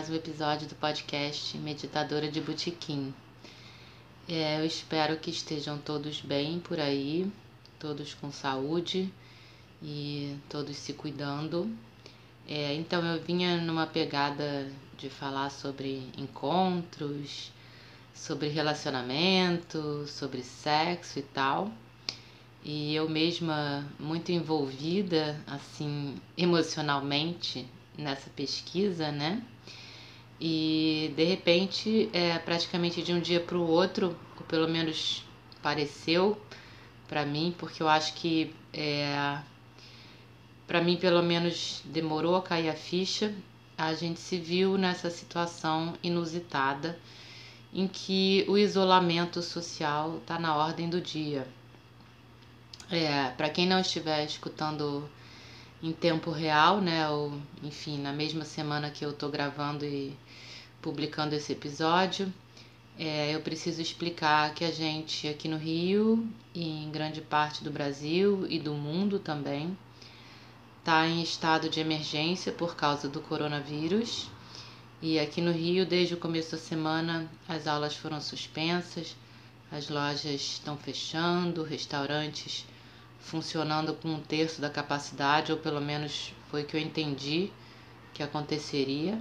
mais um episódio do podcast Meditadora de Botequim. É, eu espero que estejam todos bem por aí, todos com saúde e todos se cuidando. É, então eu vinha numa pegada de falar sobre encontros, sobre relacionamento, sobre sexo e tal. E eu mesma muito envolvida assim emocionalmente nessa pesquisa, né? E de repente, é, praticamente de um dia para o outro, ou pelo menos pareceu para mim, porque eu acho que é, para mim pelo menos demorou a cair a ficha, a gente se viu nessa situação inusitada em que o isolamento social está na ordem do dia. É, para quem não estiver escutando em tempo real, né, ou enfim, na mesma semana que eu tô gravando e publicando esse episódio, é, eu preciso explicar que a gente aqui no Rio e em grande parte do Brasil e do mundo também está em estado de emergência por causa do coronavírus. E aqui no Rio, desde o começo da semana, as aulas foram suspensas, as lojas estão fechando, restaurantes funcionando com um terço da capacidade, ou pelo menos foi o que eu entendi que aconteceria.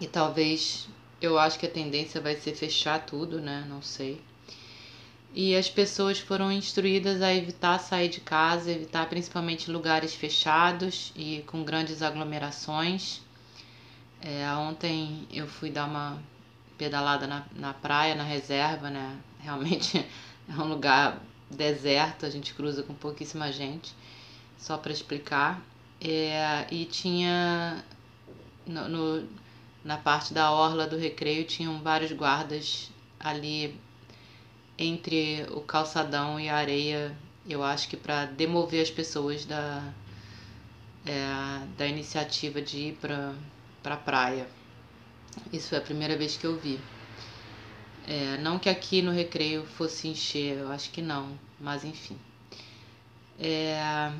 E talvez eu acho que a tendência vai ser fechar tudo, né? Não sei. E as pessoas foram instruídas a evitar sair de casa, evitar principalmente lugares fechados e com grandes aglomerações. É, ontem eu fui dar uma pedalada na, na praia, na reserva, né? Realmente é um lugar deserto, a gente cruza com pouquíssima gente, só para explicar. É, e tinha no, no, na parte da orla do recreio tinham vários guardas ali entre o calçadão e a areia, eu acho que para demover as pessoas da, é, da iniciativa de ir para pra praia. Isso foi a primeira vez que eu vi. É, não que aqui no recreio fosse encher, eu acho que não, mas enfim. É,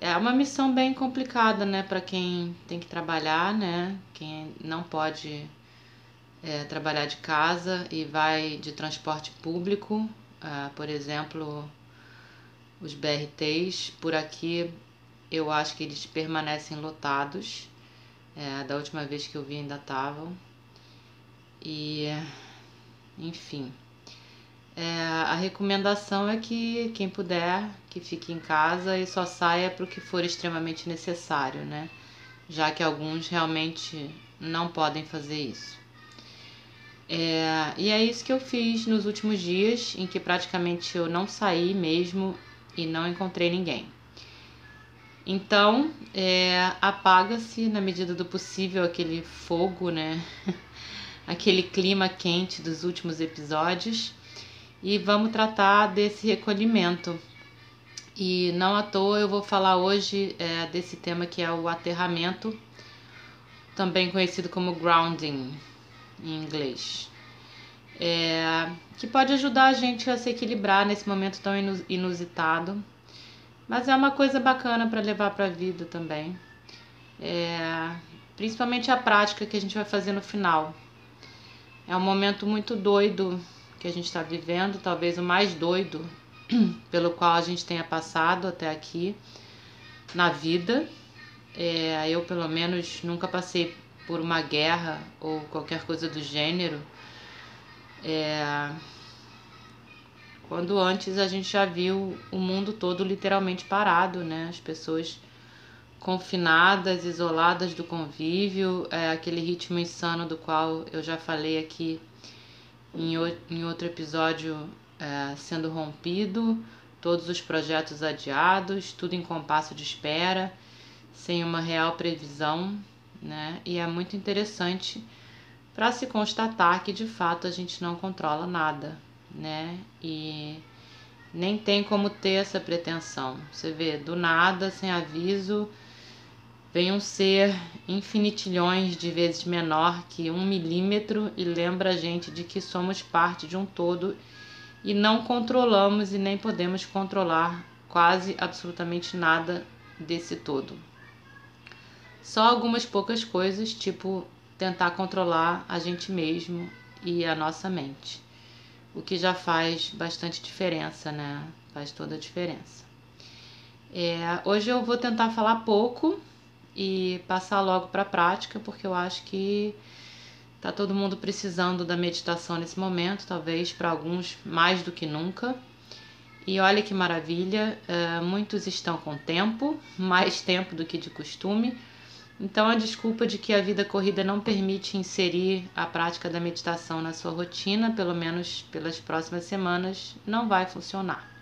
é uma missão bem complicada, né, para quem tem que trabalhar, né, quem não pode é, trabalhar de casa e vai de transporte público, é, por exemplo, os BRTs, por aqui eu acho que eles permanecem lotados. É, da última vez que eu vi ainda estavam. E, enfim, é, a recomendação é que quem puder, que fique em casa e só saia para o que for extremamente necessário, né? Já que alguns realmente não podem fazer isso. É, e é isso que eu fiz nos últimos dias, em que praticamente eu não saí mesmo e não encontrei ninguém. Então, é, apaga-se na medida do possível aquele fogo, né? aquele clima quente dos últimos episódios e vamos tratar desse recolhimento. E não à toa eu vou falar hoje é, desse tema que é o aterramento, também conhecido como grounding em inglês. É, que pode ajudar a gente a se equilibrar nesse momento tão inusitado mas é uma coisa bacana para levar para a vida também. É, principalmente a prática que a gente vai fazer no final. É um momento muito doido que a gente está vivendo, talvez o mais doido pelo qual a gente tenha passado até aqui na vida. É, eu, pelo menos, nunca passei por uma guerra ou qualquer coisa do gênero. É, quando antes a gente já viu o mundo todo literalmente parado, né? As pessoas confinadas, isoladas do convívio, é aquele ritmo insano do qual eu já falei aqui em, em outro episódio é, sendo rompido, todos os projetos adiados, tudo em compasso de espera, sem uma real previsão, né? E é muito interessante para se constatar que de fato a gente não controla nada, né? E nem tem como ter essa pretensão. Você vê, do nada, sem aviso, vem um ser infinitilhões de vezes menor que um milímetro e lembra a gente de que somos parte de um todo e não controlamos e nem podemos controlar quase absolutamente nada desse todo. Só algumas poucas coisas, tipo tentar controlar a gente mesmo e a nossa mente o que já faz bastante diferença, né? Faz toda a diferença. É, hoje eu vou tentar falar pouco e passar logo para a prática, porque eu acho que tá todo mundo precisando da meditação nesse momento, talvez para alguns mais do que nunca. E olha que maravilha, é, muitos estão com tempo, mais tempo do que de costume então, a desculpa de que a vida corrida não permite inserir a prática da meditação na sua rotina, pelo menos pelas próximas semanas, não vai funcionar.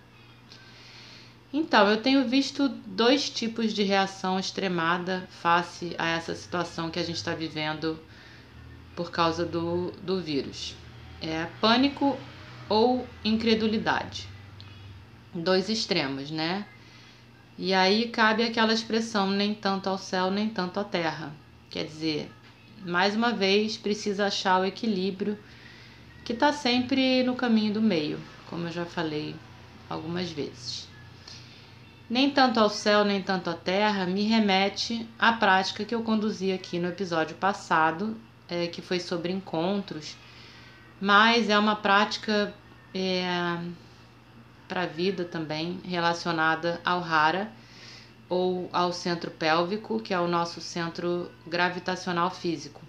Então, eu tenho visto dois tipos de reação extremada face a essa situação que a gente está vivendo por causa do, do vírus: é pânico ou incredulidade. Dois extremos, né? E aí cabe aquela expressão nem tanto ao céu, nem tanto à terra. Quer dizer, mais uma vez precisa achar o equilíbrio que está sempre no caminho do meio, como eu já falei algumas vezes. Nem tanto ao céu, nem tanto à terra me remete à prática que eu conduzi aqui no episódio passado, é, que foi sobre encontros, mas é uma prática é, para a vida também, relacionada ao Hara ou ao centro pélvico, que é o nosso centro gravitacional físico.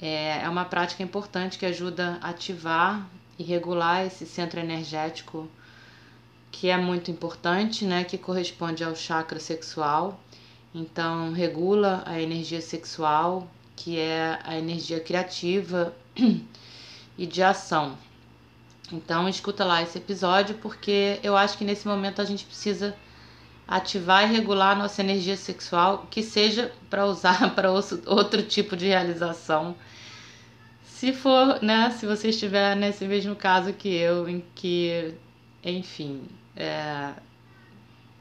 É, é uma prática importante que ajuda a ativar e regular esse centro energético que é muito importante, né, que corresponde ao chakra sexual. Então, regula a energia sexual, que é a energia criativa e de ação. Então escuta lá esse episódio porque eu acho que nesse momento a gente precisa ativar e regular a nossa energia sexual, que seja para usar para outro tipo de realização. Se for, né, se você estiver nesse mesmo caso que eu, em que, enfim, é,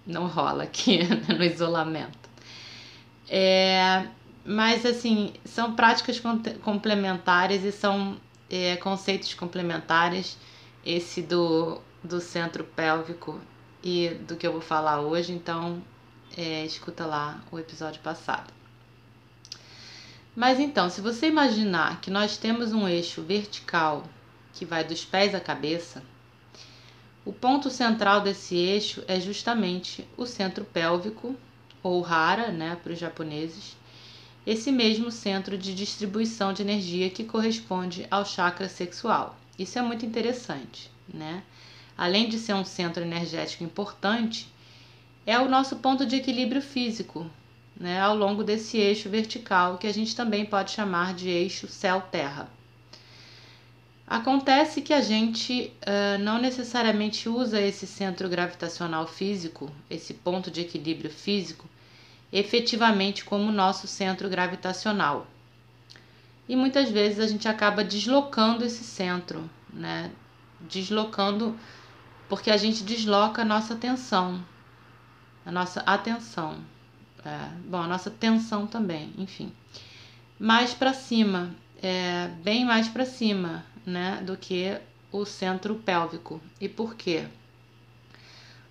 não rola aqui no isolamento. É, mas assim, são práticas complementares e são é, conceitos complementares esse do, do centro pélvico e do que eu vou falar hoje, então é, escuta lá o episódio passado. Mas então, se você imaginar que nós temos um eixo vertical que vai dos pés à cabeça, o ponto central desse eixo é justamente o centro pélvico, ou hara, né, para os japoneses, esse mesmo centro de distribuição de energia que corresponde ao chakra sexual. Isso é muito interessante, né? Além de ser um centro energético importante, é o nosso ponto de equilíbrio físico, né, ao longo desse eixo vertical, que a gente também pode chamar de eixo céu-terra. Acontece que a gente uh, não necessariamente usa esse centro gravitacional físico, esse ponto de equilíbrio físico, efetivamente como nosso centro gravitacional. E muitas vezes a gente acaba deslocando esse centro, né? Deslocando porque a gente desloca a nossa atenção, a nossa atenção, é, bom, a nossa tensão também, enfim, mais para cima, é, bem mais para cima, né, do que o centro pélvico. E por quê?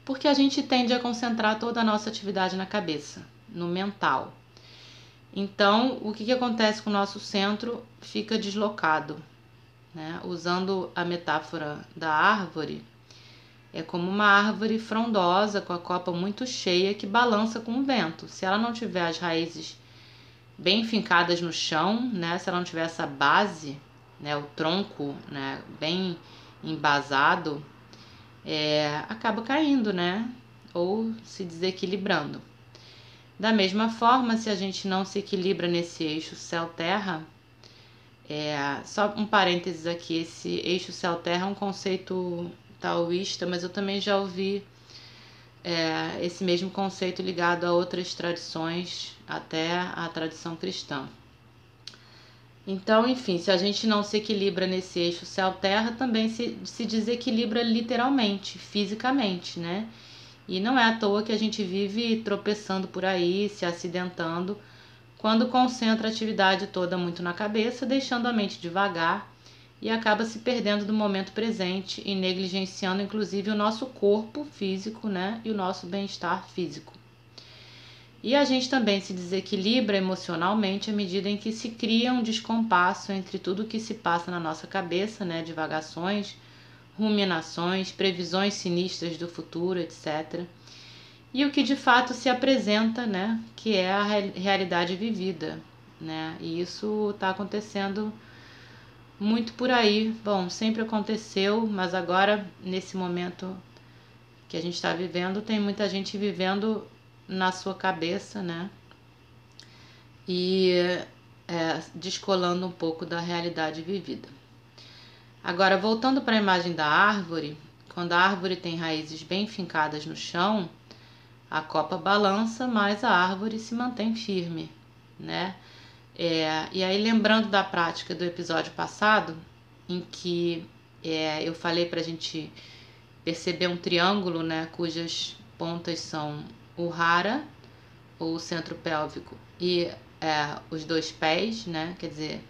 Porque a gente tende a concentrar toda a nossa atividade na cabeça, no mental. Então, o que, que acontece com o nosso centro? Fica deslocado. Né? Usando a metáfora da árvore, é como uma árvore frondosa com a copa muito cheia que balança com o vento. Se ela não tiver as raízes bem fincadas no chão, né? se ela não tiver essa base, né? o tronco né? bem embasado, é, acaba caindo, né? Ou se desequilibrando. Da mesma forma, se a gente não se equilibra nesse eixo céu-terra, é, só um parênteses aqui, esse eixo céu-terra é um conceito taoísta, mas eu também já ouvi é, esse mesmo conceito ligado a outras tradições, até a tradição cristã. Então, enfim, se a gente não se equilibra nesse eixo céu-terra, também se, se desequilibra literalmente, fisicamente, né? E não é à toa que a gente vive tropeçando por aí, se acidentando, quando concentra a atividade toda muito na cabeça, deixando a mente devagar e acaba se perdendo do momento presente e negligenciando inclusive o nosso corpo físico, né, e o nosso bem-estar físico. E a gente também se desequilibra emocionalmente à medida em que se cria um descompasso entre tudo o que se passa na nossa cabeça, né, divagações, ruminações, previsões sinistras do futuro, etc. E o que de fato se apresenta, né, que é a realidade vivida, né? E isso está acontecendo muito por aí. Bom, sempre aconteceu, mas agora, nesse momento que a gente está vivendo, tem muita gente vivendo na sua cabeça, né? E é, descolando um pouco da realidade vivida. Agora, voltando para a imagem da árvore, quando a árvore tem raízes bem fincadas no chão, a copa balança, mas a árvore se mantém firme, né? É, e aí, lembrando da prática do episódio passado, em que é, eu falei para a gente perceber um triângulo, né, cujas pontas são o rara, ou o centro pélvico, e é, os dois pés, né, quer dizer,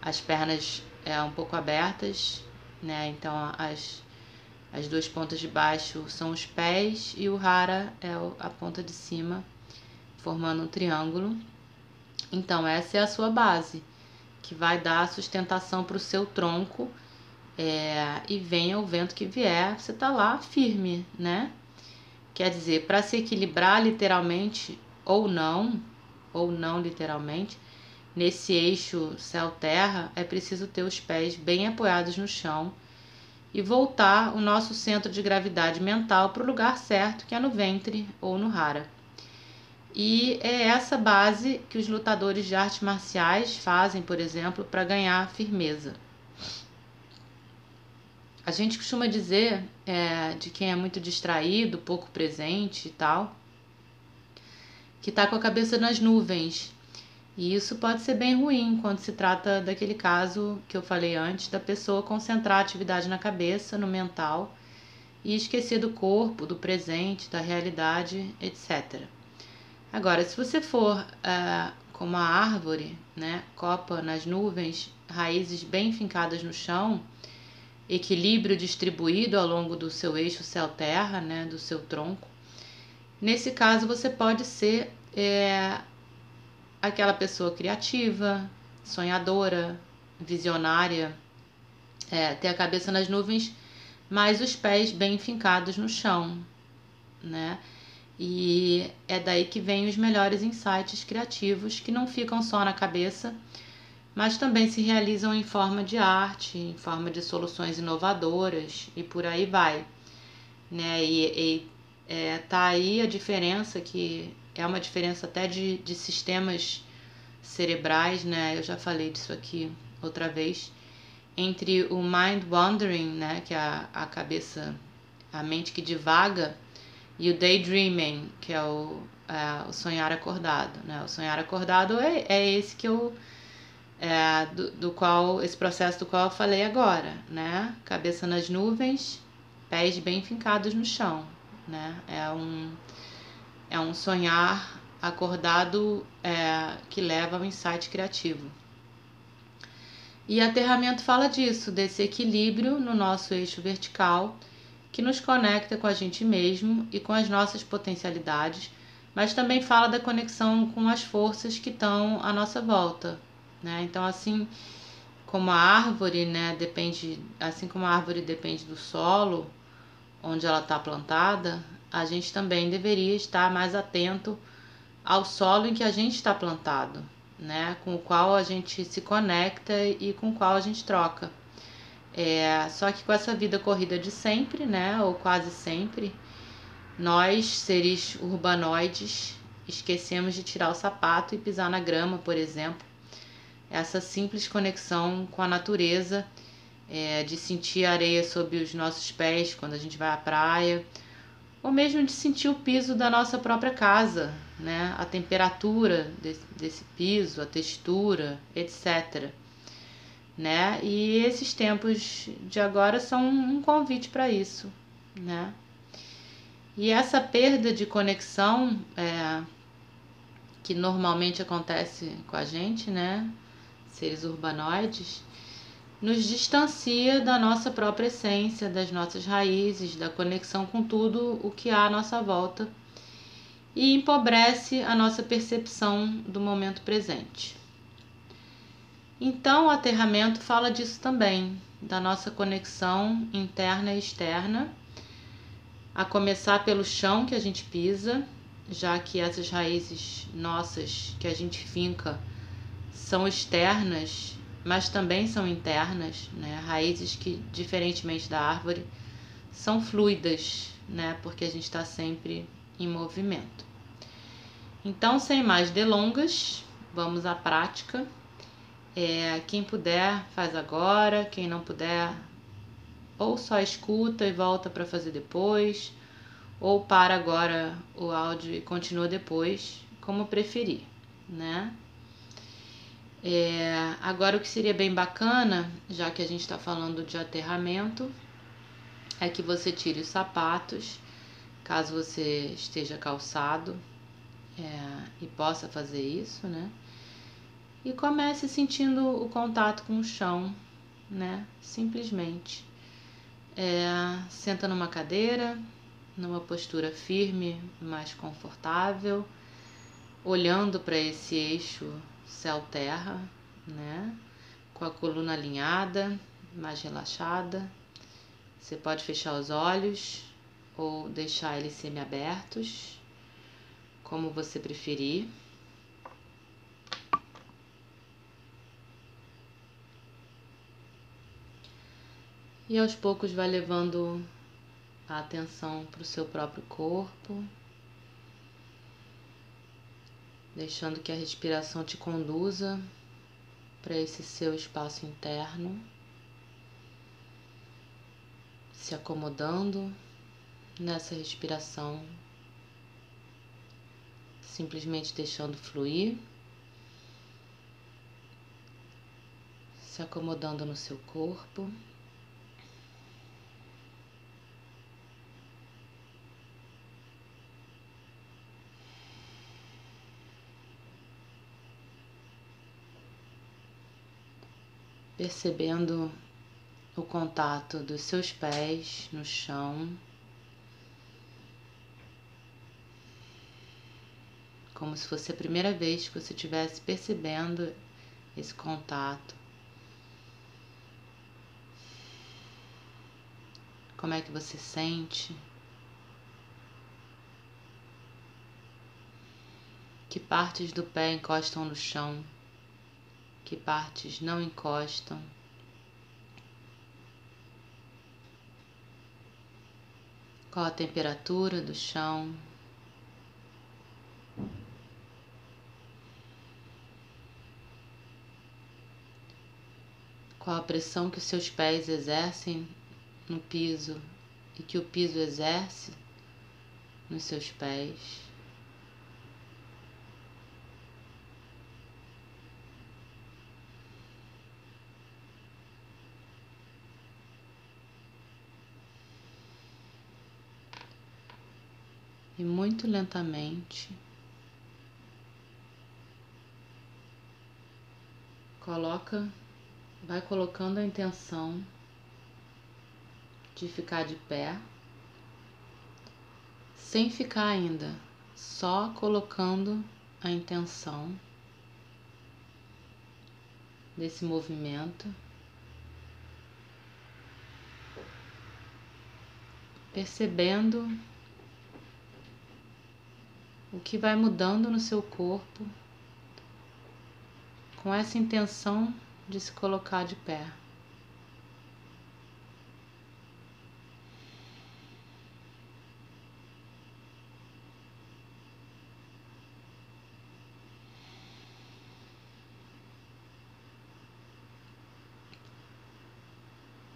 as pernas é, um pouco abertas, né, então as, as duas pontas de baixo são os pés e o rara é a ponta de cima, formando um triângulo. Então, essa é a sua base, que vai dar sustentação para o seu tronco. É, e venha o vento que vier, você está lá firme, né? Quer dizer, para se equilibrar literalmente ou não, ou não literalmente, nesse eixo céu-terra, é preciso ter os pés bem apoiados no chão e voltar o nosso centro de gravidade mental para o lugar certo, que é no ventre ou no rara. E é essa base que os lutadores de artes marciais fazem, por exemplo, para ganhar firmeza. A gente costuma dizer é, de quem é muito distraído, pouco presente e tal, que está com a cabeça nas nuvens. E isso pode ser bem ruim quando se trata daquele caso que eu falei antes, da pessoa concentrar a atividade na cabeça, no mental, e esquecer do corpo, do presente, da realidade, etc. Agora, se você for uh, como a árvore, né, copa nas nuvens, raízes bem fincadas no chão, equilíbrio distribuído ao longo do seu eixo céu-terra, né, do seu tronco, nesse caso você pode ser é, aquela pessoa criativa, sonhadora, visionária, é, ter a cabeça nas nuvens, mas os pés bem fincados no chão, né? E é daí que vem os melhores insights criativos que não ficam só na cabeça, mas também se realizam em forma de arte, em forma de soluções inovadoras e por aí vai. Né? E, e é, tá aí a diferença que é uma diferença até de, de sistemas cerebrais, né? Eu já falei disso aqui outra vez, entre o mind wandering, né, que é a, a cabeça, a mente que divaga, e o daydreaming, que é o, é, o sonhar acordado. Né? O sonhar acordado é, é esse que eu. É, do, do qual esse processo do qual eu falei agora, né? Cabeça nas nuvens, pés bem fincados no chão, né? É um é um sonhar acordado é, que leva ao insight criativo. E aterramento fala disso, desse equilíbrio no nosso eixo vertical que nos conecta com a gente mesmo e com as nossas potencialidades, mas também fala da conexão com as forças que estão à nossa volta, né? Então assim como a árvore, né, depende, assim como a árvore depende do solo onde ela está plantada, a gente também deveria estar mais atento ao solo em que a gente está plantado, né, com o qual a gente se conecta e com o qual a gente troca. É, só que com essa vida corrida de sempre, né, ou quase sempre, nós, seres urbanoides esquecemos de tirar o sapato e pisar na grama, por exemplo. Essa simples conexão com a natureza, é, de sentir a areia sob os nossos pés quando a gente vai à praia, ou mesmo de sentir o piso da nossa própria casa, né? a temperatura desse, desse piso, a textura, etc. Né? E esses tempos de agora são um convite para isso. Né? E essa perda de conexão é, que normalmente acontece com a gente, né? Seres urbanoides, nos distancia da nossa própria essência, das nossas raízes, da conexão com tudo o que há à nossa volta e empobrece a nossa percepção do momento presente. Então, o aterramento fala disso também, da nossa conexão interna e externa a começar pelo chão que a gente pisa, já que essas raízes nossas que a gente finca são externas, mas também são internas, né? Raízes que, diferentemente da árvore, são fluidas, né? Porque a gente está sempre em movimento. Então, sem mais delongas, vamos à prática. É, quem puder, faz agora. Quem não puder, ou só escuta e volta para fazer depois, ou para agora o áudio e continua depois, como preferir, né? É, agora o que seria bem bacana, já que a gente está falando de aterramento, é que você tire os sapatos, caso você esteja calçado é, e possa fazer isso, né? E comece sentindo o contato com o chão, né? Simplesmente. É, senta numa cadeira, numa postura firme, mais confortável, olhando para esse eixo céu-terra, né? Com a coluna alinhada, mais relaxada. Você pode fechar os olhos ou deixar eles semi-abertos, como você preferir. E aos poucos vai levando a atenção para o seu próprio corpo, deixando que a respiração te conduza para esse seu espaço interno, se acomodando nessa respiração, simplesmente deixando fluir, se acomodando no seu corpo. Percebendo o contato dos seus pés no chão, como se fosse a primeira vez que você estivesse percebendo esse contato. Como é que você sente? Que partes do pé encostam no chão? Que partes não encostam. Qual a temperatura do chão? Qual a pressão que os seus pés exercem no piso e que o piso exerce nos seus pés? E muito lentamente coloca, vai colocando a intenção de ficar de pé, sem ficar ainda, só colocando a intenção desse movimento. Percebendo o que vai mudando no seu corpo com essa intenção de se colocar de pé.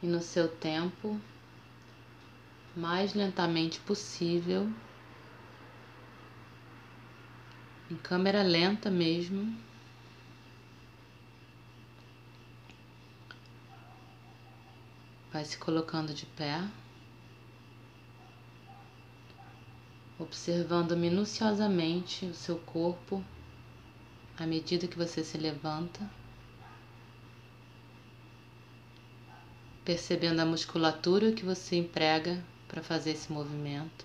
E no seu tempo, mais lentamente possível em câmera lenta mesmo. Vai se colocando de pé, observando minuciosamente o seu corpo à medida que você se levanta, percebendo a musculatura que você emprega para fazer esse movimento,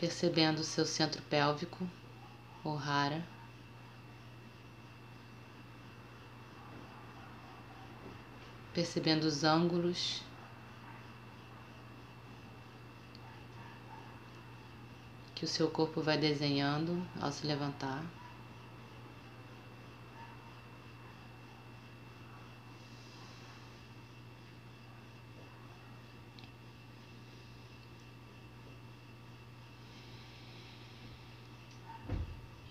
percebendo o seu centro pélvico, ou rara. percebendo os ângulos que o seu corpo vai desenhando ao se levantar.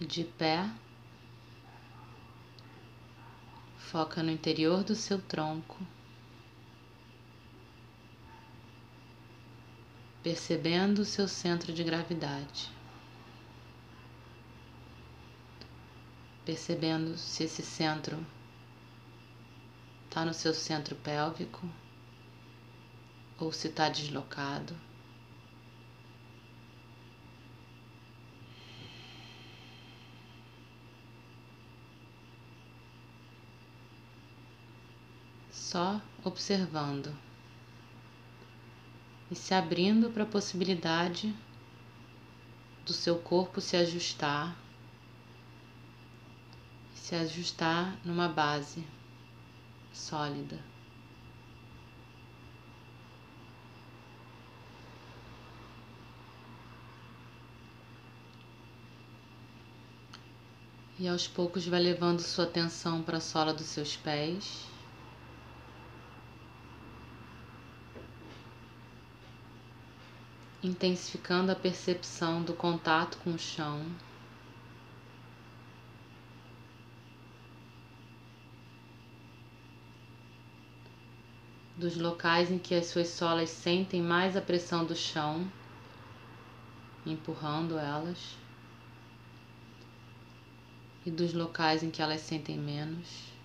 De pé, foca no interior do seu tronco. percebendo o seu centro de gravidade, percebendo se esse centro está no seu centro pélvico ou se está deslocado. Só observando e se abrindo para a possibilidade do seu corpo se ajustar, se ajustar numa base sólida. E aos poucos vai levando sua atenção para a sola dos seus pés. Intensificando a percepção do contato com o chão. Dos locais em que as suas solas sentem mais a pressão do chão, empurrando elas, e dos locais em que elas sentem menos.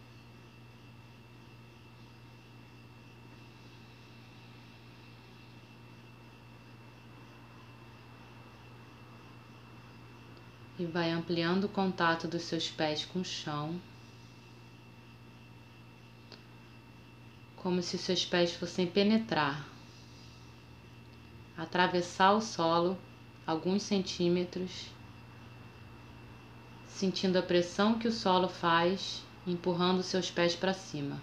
E vai ampliando o contato dos seus pés com o chão, como se seus pés fossem penetrar, atravessar o solo alguns centímetros, sentindo a pressão que o solo faz, empurrando seus pés para cima.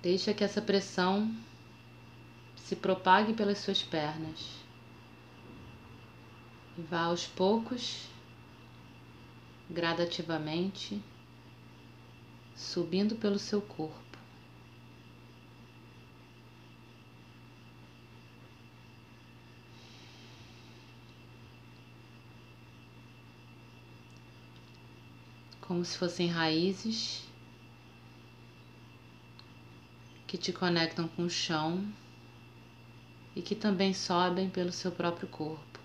Deixa que essa pressão se propague pelas suas pernas e vá aos poucos, gradativamente, subindo pelo seu corpo. Como se fossem raízes que te conectam com o chão e que também sobem pelo seu próprio corpo.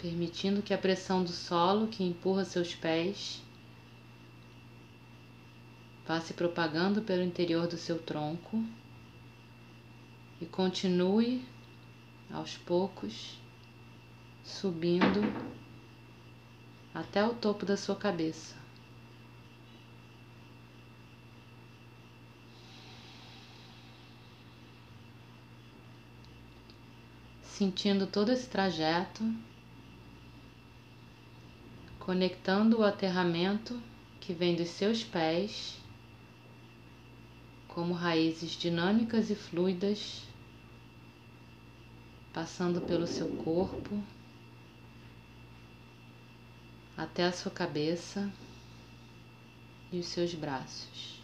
Permitindo que a pressão do solo que empurra seus pés vá se propagando pelo interior do seu tronco e continue aos poucos subindo até o topo da sua cabeça. Sentindo todo esse trajeto, conectando o aterramento que vem dos seus pés como raízes dinâmicas e fluidas, passando pelo seu corpo até a sua cabeça e os seus braços.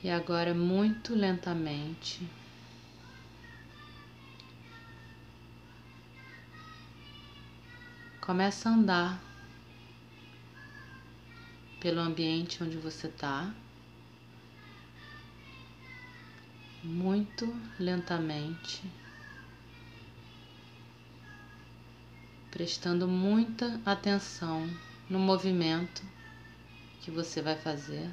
E agora, muito lentamente, começa a andar pelo ambiente onde você está, muito lentamente, prestando muita atenção no movimento que você vai fazer.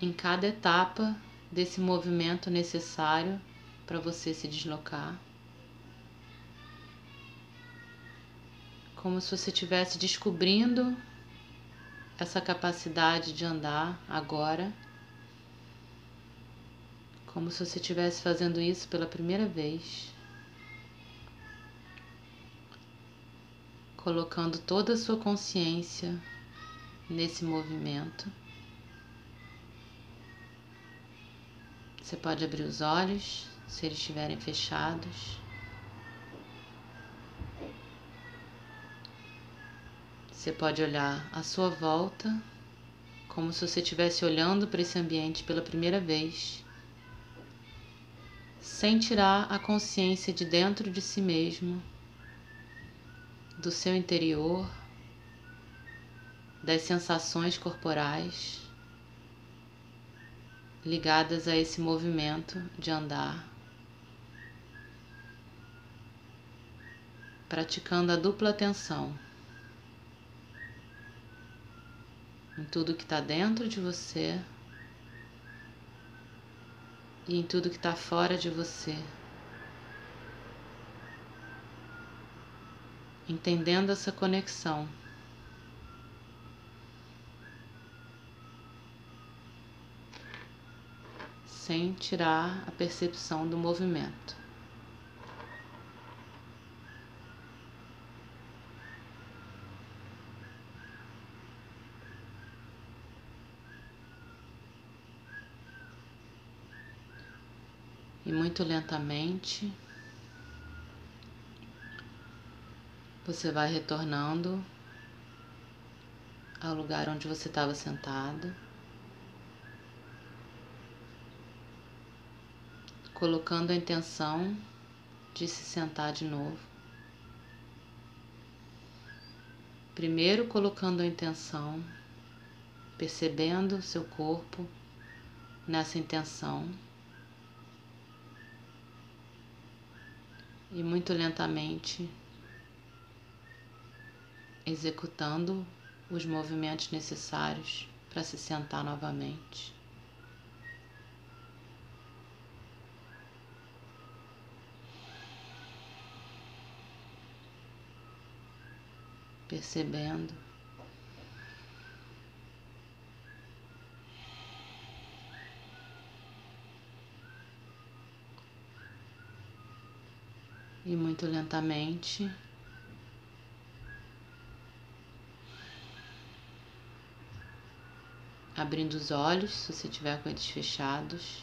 Em cada etapa desse movimento necessário para você se deslocar. Como se você estivesse descobrindo essa capacidade de andar agora. Como se você estivesse fazendo isso pela primeira vez. colocando toda a sua consciência nesse movimento. Você pode abrir os olhos se eles estiverem fechados. Você pode olhar à sua volta como se você estivesse olhando para esse ambiente pela primeira vez, sem tirar a consciência de dentro de si mesmo do seu interior, das sensações corporais ligadas a esse movimento de andar, praticando a dupla atenção em tudo que está dentro de você e em tudo que está fora de você. entendendo essa conexão. Sem tirar a percepção do movimento. E muito lentamente Você vai retornando ao lugar onde você estava sentado, colocando a intenção de se sentar de novo. Primeiro, colocando a intenção, percebendo seu corpo nessa intenção. E muito lentamente executando os movimentos necessários para se sentar novamente. Percebendo e muito lentamente abrindo os olhos, se você tiver com eles fechados,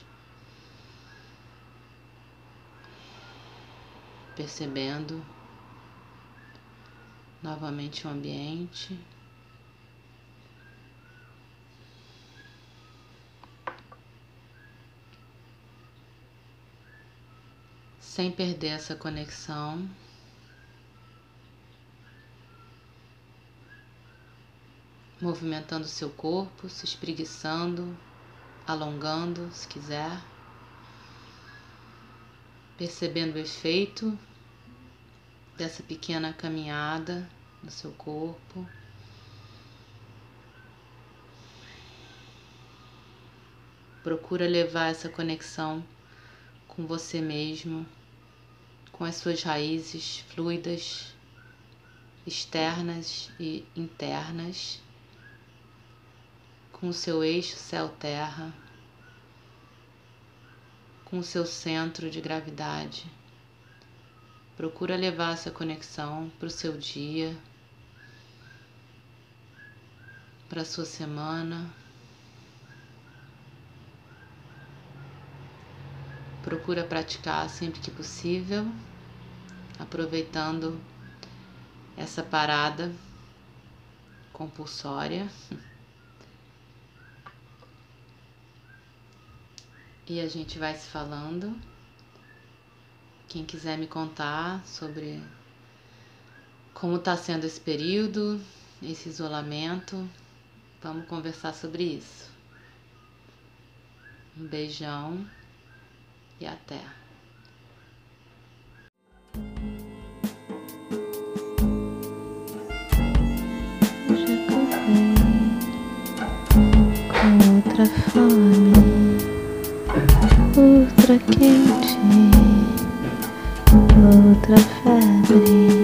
percebendo novamente o ambiente. Sem perder essa conexão. Movimentando seu corpo, se espreguiçando, alongando, se quiser, percebendo o efeito dessa pequena caminhada no seu corpo. Procura levar essa conexão com você mesmo, com as suas raízes fluidas, externas e internas com o seu eixo céu-terra, com o seu centro de gravidade. Procura levar essa conexão para o seu dia, para a sua semana. Procura praticar sempre que possível, aproveitando essa parada compulsória. E a gente vai se falando. Quem quiser me contar sobre como está sendo esse período, esse isolamento, vamos conversar sobre isso. Um beijão e até. Outra fome, outra quente, outra febre.